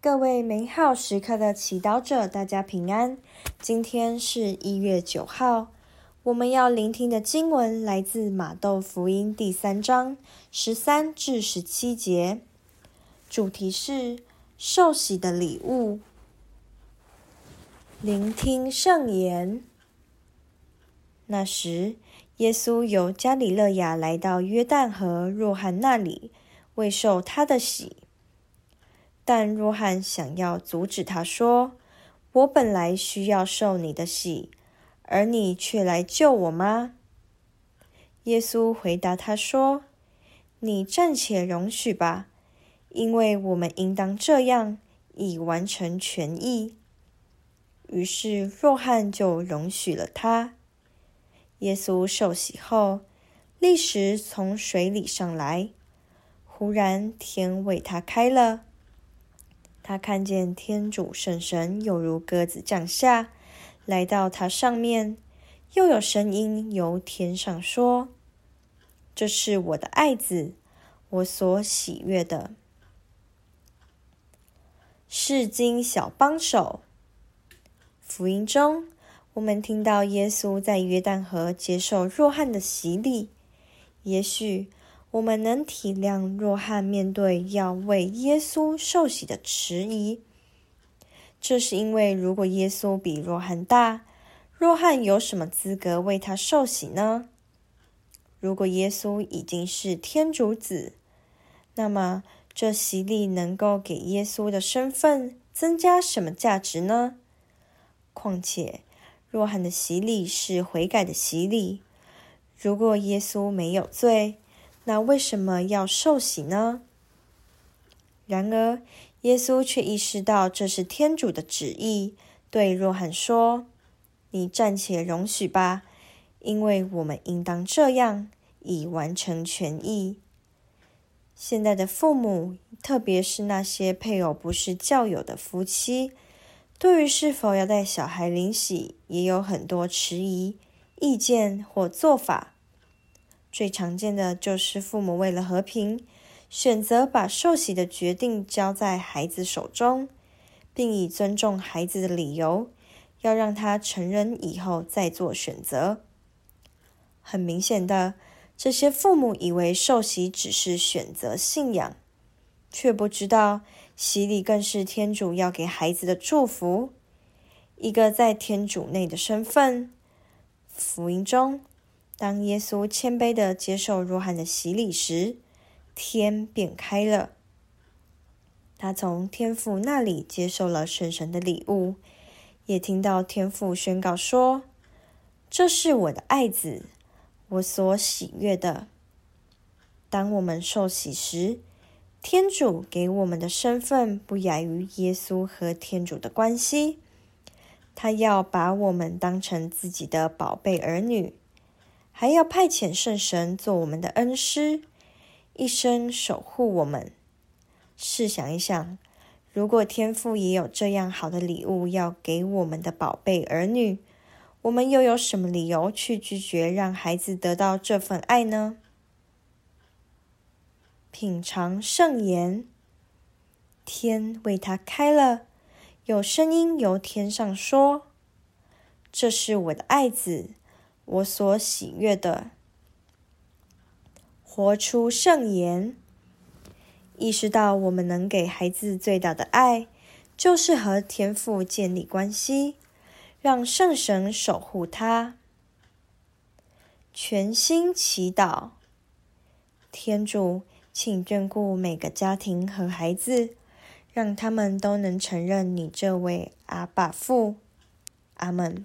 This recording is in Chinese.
各位美好时刻的祈祷者，大家平安。今天是一月九号，我们要聆听的经文来自马窦福音第三章十三至十七节，主题是受洗的礼物。聆听圣言。那时，耶稣由加里勒亚来到约旦河若翰那里，为受他的洗。但若翰想要阻止他，说：“我本来需要受你的洗，而你却来救我吗？”耶稣回答他说：“你暂且容许吧，因为我们应当这样，以完成全意。”于是若翰就容许了他。耶稣受洗后，立时从水里上来，忽然天为他开了。他看见天主圣神犹如鸽子降下，来到他上面，又有声音由天上说：“这是我的爱子，我所喜悦的。”世经小帮手。福音中，我们听到耶稣在约旦河接受若翰的洗礼。也许。我们能体谅若翰面对要为耶稣受洗的迟疑，这是因为如果耶稣比若翰大，若翰有什么资格为他受洗呢？如果耶稣已经是天主子，那么这洗礼能够给耶稣的身份增加什么价值呢？况且，若翰的洗礼是悔改的洗礼，如果耶稣没有罪。那为什么要受洗呢？然而，耶稣却意识到这是天主的旨意，对若翰说：“你暂且容许吧，因为我们应当这样，以完成全意。”现在的父母，特别是那些配偶不是教友的夫妻，对于是否要带小孩领洗，也有很多迟疑、意见或做法。最常见的就是父母为了和平，选择把受洗的决定交在孩子手中，并以尊重孩子的理由，要让他成人以后再做选择。很明显的，这些父母以为受洗只是选择信仰，却不知道洗礼更是天主要给孩子的祝福，一个在天主内的身份。福音中。当耶稣谦卑的接受若翰的洗礼时，天便开了。他从天父那里接受了圣神的礼物，也听到天父宣告说：“这是我的爱子，我所喜悦的。”当我们受洗时，天主给我们的身份不亚于耶稣和天主的关系。他要把我们当成自己的宝贝儿女。还要派遣圣神做我们的恩师，一生守护我们。试想一想，如果天父也有这样好的礼物要给我们的宝贝儿女，我们又有什么理由去拒绝让孩子得到这份爱呢？品尝圣言，天为他开了，有声音由天上说：“这是我的爱子。”我所喜悦的，活出圣言，意识到我们能给孩子最大的爱，就是和天父建立关系，让圣神守护他。全心祈祷，天主，请眷顾每个家庭和孩子，让他们都能承认你这位阿爸父。阿门。